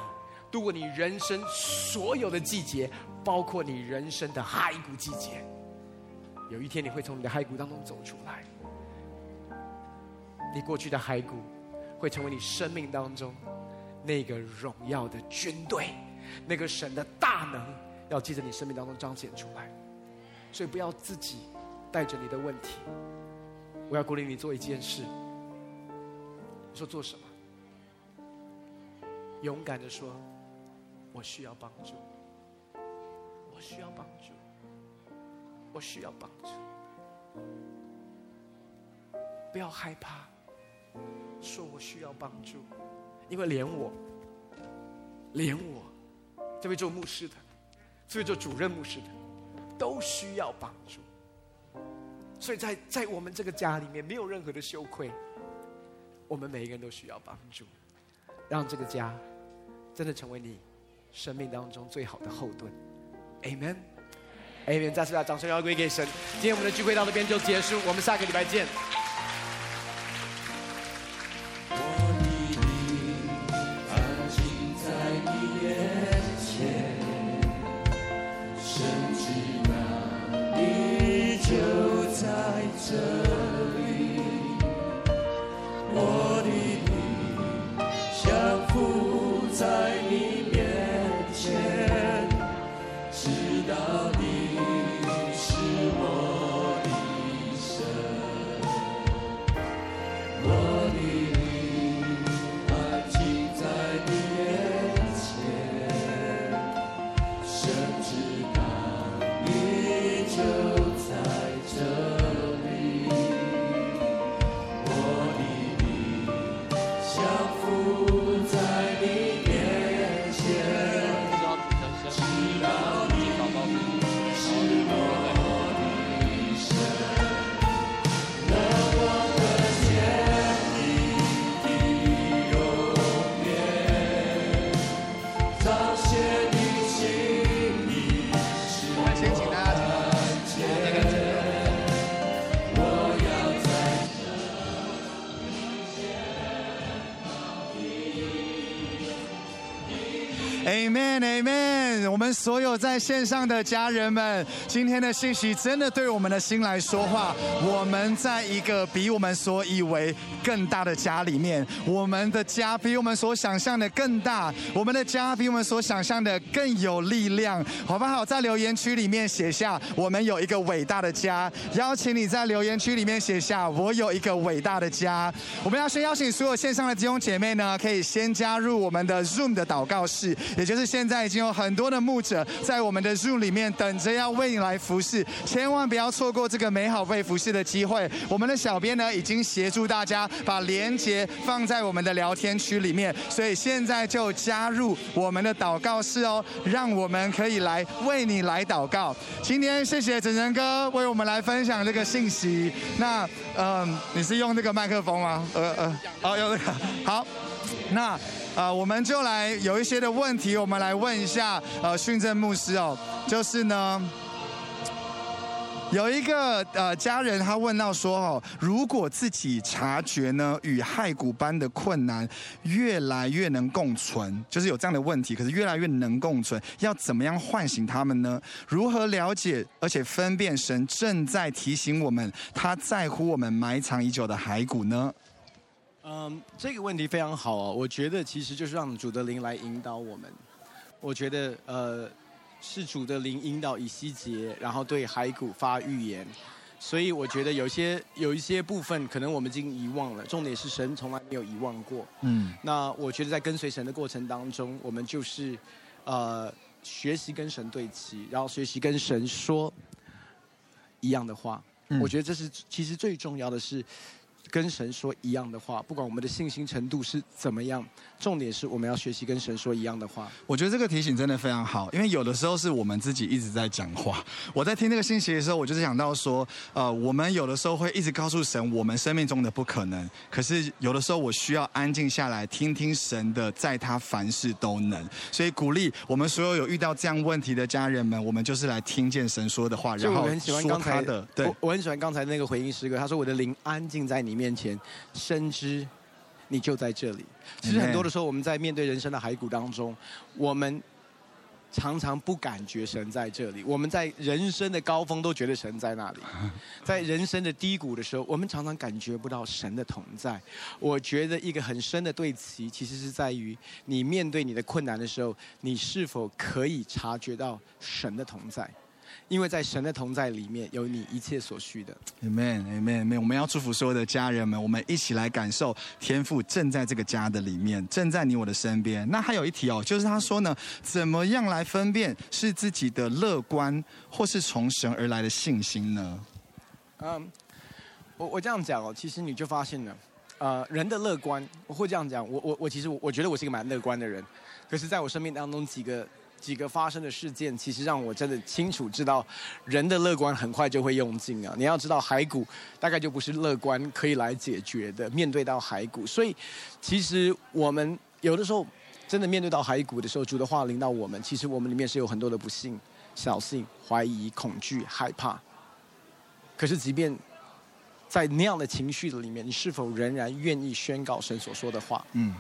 度过你人生所有的季节。包括你人生的骸骨季节，有一天你会从你的骸骨当中走出来。你过去的骸骨会成为你生命当中那个荣耀的军队，那个神的大能要记着你生命当中彰显出来。所以不要自己带着你的问题，我要鼓励你做一件事。你说做什么？勇敢的说，我需要帮助，我需要帮助，我需要帮助。不要害怕，说我需要帮助，因为连我，连我，这位做牧师的，这位做主任牧师的，都需要帮助。所以在在我们这个家里面，没有任何的羞愧，我们每一个人都需要帮助。让这个家真的成为你生命当中最好的后盾，Amen，Amen。再次把掌声要归给神。今天我们的聚会到这边就结束，我们下个礼拜见。所有在线上的家人们，今天的信息真的对我们的心来说话。我们在一个比我们所以为更大的家里面，我们的家比我们所想象的更大，我们的家比我们所想象的更有力量，好不好？在留言区里面写下“我们有一个伟大的家”。邀请你在留言区里面写下“我有一个伟大的家”。我们要先邀请所有线上的弟兄姐妹呢，可以先加入我们的 Zoom 的祷告室，也就是现在已经有很多的牧者在我们的 Zoom 里面等着要为你来服侍，千万不要错过这个美好被服侍的机会。我们的小编呢，已经协助大家把连接放在我们的聊天区里面，所以现在就加入我们的祷告室哦，让我们可以来为你来祷告。今天谢谢整整哥为我们来分享这个信息。那嗯、你是用这个麦克风吗？呃呃，好、哦，用这个。好，那。啊、我们就来有一些的问题，我们来问一下呃训政牧师哦，就是呢，有一个呃家人他问到说哦，如果自己察觉呢与骸骨般的困难越来越能共存，就是有这样的问题，可是越来越能共存，要怎么样唤醒他们呢？如何了解而且分辨神正在提醒我们，他在乎我们埋藏已久的骸骨呢？嗯，这个问题非常好哦。我觉得其实就是让主的灵来引导我们。我觉得呃，是主的灵引导以西结，然后对骸骨发预言。所以我觉得有些有一些部分可能我们已经遗忘了。重点是神从来没有遗忘过。嗯。那我觉得在跟随神的过程当中，我们就是呃学习跟神对齐，然后学习跟神说一样的话。嗯。我觉得这是其实最重要的是。跟神说一样的话，不管我们的信心程度是怎么样，重点是我们要学习跟神说一样的话。我觉得这个提醒真的非常好，因为有的时候是我们自己一直在讲话。我在听这个信息的时候，我就是想到说，呃，我们有的时候会一直告诉神我们生命中的不可能，可是有的时候我需要安静下来，听听神的，在他凡事都能。所以鼓励我们所有有遇到这样问题的家人们，我们就是来听见神说的话，然后说他的。对，我我很喜欢刚才那个回应诗歌，他说我的灵安静在你面前，深知你就在这里。其实很多的时候，我们在面对人生的骸骨当中，我们常常不感觉神在这里。我们在人生的高峰都觉得神在那里，在人生的低谷的时候，我们常常感觉不到神的同在。我觉得一个很深的对齐，其实是在于你面对你的困难的时候，你是否可以察觉到神的同在。因为在神的同在里面有你一切所需的。Amen，Amen，Amen。我们要祝福所有的家人们，我们一起来感受天父正在这个家的里面，正在你我的身边。那还有一题哦，就是他说呢，怎么样来分辨是自己的乐观，或是从神而来的信心呢？嗯，我我这样讲哦，其实你就发现了，呃，人的乐观，我会这样讲，我我我其实我我觉得我是一个蛮乐观的人，可是在我生命当中几个。几个发生的事件，其实让我真的清楚知道，人的乐观很快就会用尽啊！你要知道，骸骨大概就不是乐观可以来解决的。面对到骸骨，所以其实我们有的时候真的面对到骸骨的时候，主的话临到我们，其实我们里面是有很多的不幸、小幸、怀疑、恐惧、害怕。可是，即便在那样的情绪的里面，你是否仍然愿意宣告神所说的话？嗯。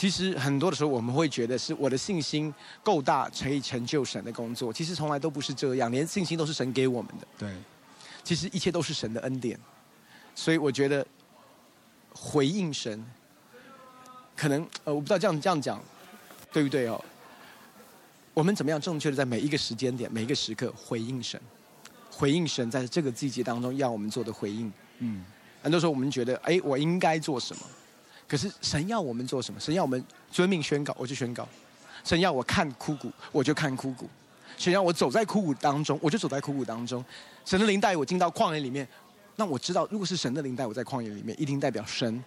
其实很多的时候，我们会觉得是我的信心够大，可以成就神的工作。其实从来都不是这样，连信心都是神给我们的。对，其实一切都是神的恩典。所以我觉得回应神，可能呃，我不知道这样这样讲对不对哦。我们怎么样正确的在每一个时间点、每一个时刻回应神？回应神在这个季节当中要我们做的回应。嗯，很多时候我们觉得，哎，我应该做什么？可是神要我们做什么？神要我们遵命宣告，我就宣告；神要我看枯骨，我就看枯骨；神要我走在枯骨当中，我就走在枯骨当中。神的灵带我进到旷野里面，那我知道，如果是神的灵带我在旷野里面，一定代表神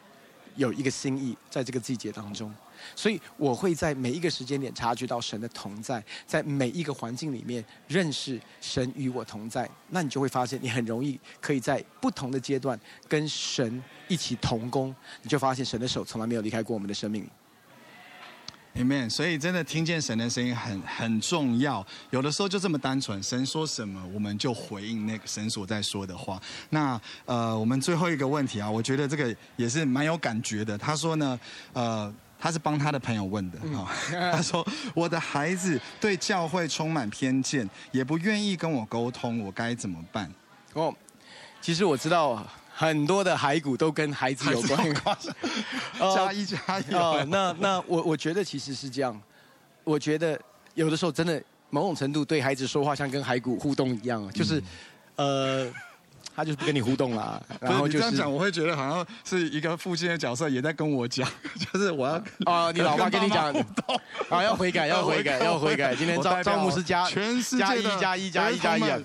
有一个心意在这个季节当中。所以我会在每一个时间点察觉到神的同在，在每一个环境里面认识神与我同在，那你就会发现你很容易可以在不同的阶段跟神一起同工，你就发现神的手从来没有离开过我们的生命里。Amen。所以真的听见神的声音很很重要，有的时候就这么单纯，神说什么我们就回应那个神所在说的话。那呃，我们最后一个问题啊，我觉得这个也是蛮有感觉的。他说呢，呃。他是帮他的朋友问的啊，他说：“我的孩子对教会充满偏见，也不愿意跟我沟通，我该怎么办？”哦，其实我知道很多的骸骨都跟孩子有关。加一加一。哦，那那我我觉得其实是这样，我觉得有的时候真的某种程度对孩子说话像跟骸骨互动一样，就是呃。他就是不跟你互动啦，然后就是这样讲，我会觉得好像是一个父亲的角色也在跟我讲，就是我要啊，你老爸跟你讲，啊，要悔改，要悔改，要悔改。今天赵赵牧师加全世界加一加一加一加一，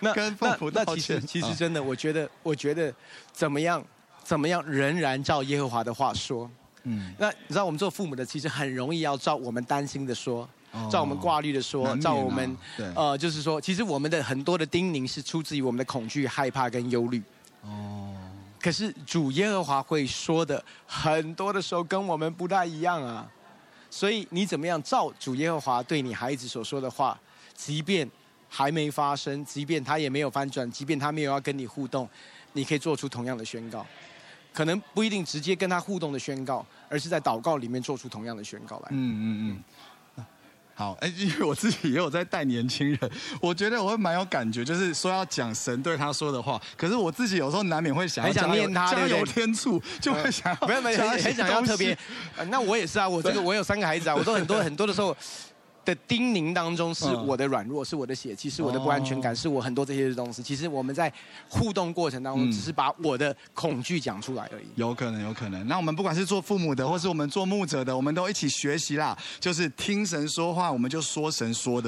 那跟父母那其实其实真的，我觉得我觉得怎么样怎么样，仍然照耶和华的话说，嗯，那你知道我们做父母的其实很容易要照我们担心的说。照我们挂虑的说，照我们，呃，就是说，其实我们的很多的叮咛是出自于我们的恐惧、害怕跟忧虑。哦。可是主耶和华会说的很多的时候跟我们不太一样啊。所以你怎么样照主耶和华对你孩子所说的话，即便还没发生，即便他也没有翻转，即便他没有要跟你互动，你可以做出同样的宣告。可能不一定直接跟他互动的宣告，而是在祷告里面做出同样的宣告来。嗯嗯嗯。嗯好，哎，因为我自己也有在带年轻人，我觉得我会蛮有感觉，就是说要讲神对他说的话。可是我自己有时候难免会想要，很想念他，加油添醋，就会想要，没有没有，很想要特别。那我也是啊，我这个我有三个孩子啊，我都很多很多的时候。的叮咛当中是我的软弱，是我的血气，是我的不安全感，是我很多这些东西。其实我们在互动过程当中，只是把我的恐惧讲出来而已。有可能，有可能。那我们不管是做父母的，或是我们做牧者的，我们都一起学习啦。就是听神说话，我们就说神说的。